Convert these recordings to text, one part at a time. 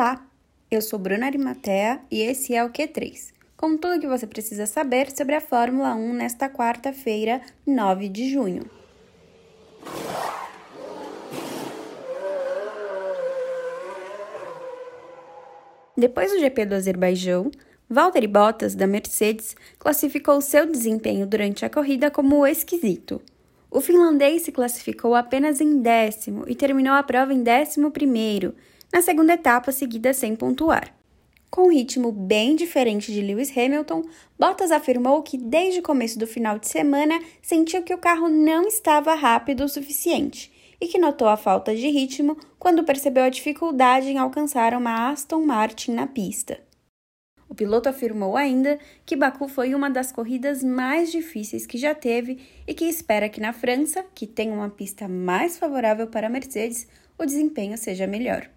Olá, eu sou Bruna Arimatea e esse é o Q3, com tudo o que você precisa saber sobre a Fórmula 1 nesta quarta-feira, 9 de junho. Depois do GP do Azerbaijão, Valtteri Bottas, da Mercedes, classificou seu desempenho durante a corrida como esquisito. O finlandês se classificou apenas em décimo e terminou a prova em décimo primeiro, na segunda etapa seguida sem pontuar. Com um ritmo bem diferente de Lewis Hamilton, Bottas afirmou que desde o começo do final de semana sentiu que o carro não estava rápido o suficiente e que notou a falta de ritmo quando percebeu a dificuldade em alcançar uma Aston Martin na pista. O piloto afirmou ainda que Baku foi uma das corridas mais difíceis que já teve e que espera que na França, que tem uma pista mais favorável para a Mercedes, o desempenho seja melhor.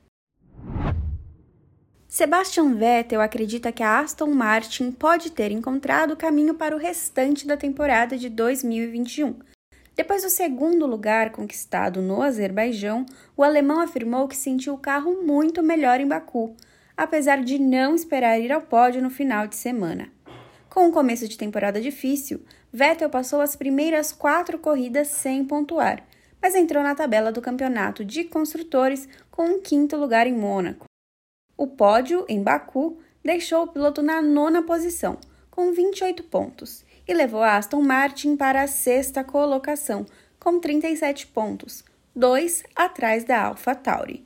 Sebastian Vettel acredita que a Aston Martin pode ter encontrado o caminho para o restante da temporada de 2021. Depois do segundo lugar conquistado no Azerbaijão, o alemão afirmou que sentiu o carro muito melhor em Baku, apesar de não esperar ir ao pódio no final de semana. Com o começo de temporada difícil, Vettel passou as primeiras quatro corridas sem pontuar, mas entrou na tabela do campeonato de construtores com um quinto lugar em Mônaco. O pódio, em Baku, deixou o piloto na nona posição, com 28 pontos, e levou a Aston Martin para a sexta colocação, com 37 pontos, dois atrás da AlphaTauri.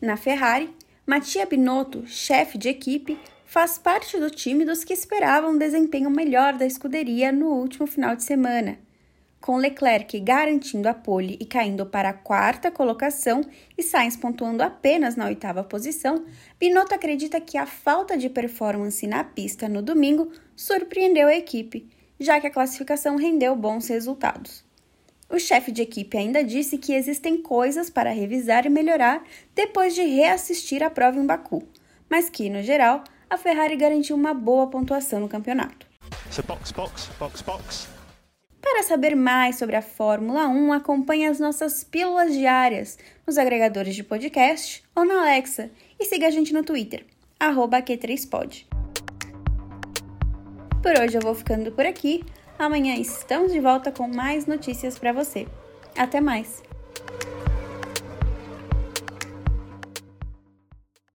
Na Ferrari, Mattia Binotto, chefe de equipe, faz parte do time dos que esperavam um desempenho melhor da escuderia no último final de semana com Leclerc garantindo a pole e caindo para a quarta colocação e Sainz pontuando apenas na oitava posição, Binotto acredita que a falta de performance na pista no domingo surpreendeu a equipe, já que a classificação rendeu bons resultados. O chefe de equipe ainda disse que existem coisas para revisar e melhorar depois de reassistir a prova em Baku, mas que, no geral, a Ferrari garantiu uma boa pontuação no campeonato. So box, box, box, para saber mais sobre a Fórmula 1, acompanhe as nossas pílulas diárias nos agregadores de podcast ou na Alexa e siga a gente no Twitter, Q3Pod. Por hoje eu vou ficando por aqui. Amanhã estamos de volta com mais notícias para você. Até mais!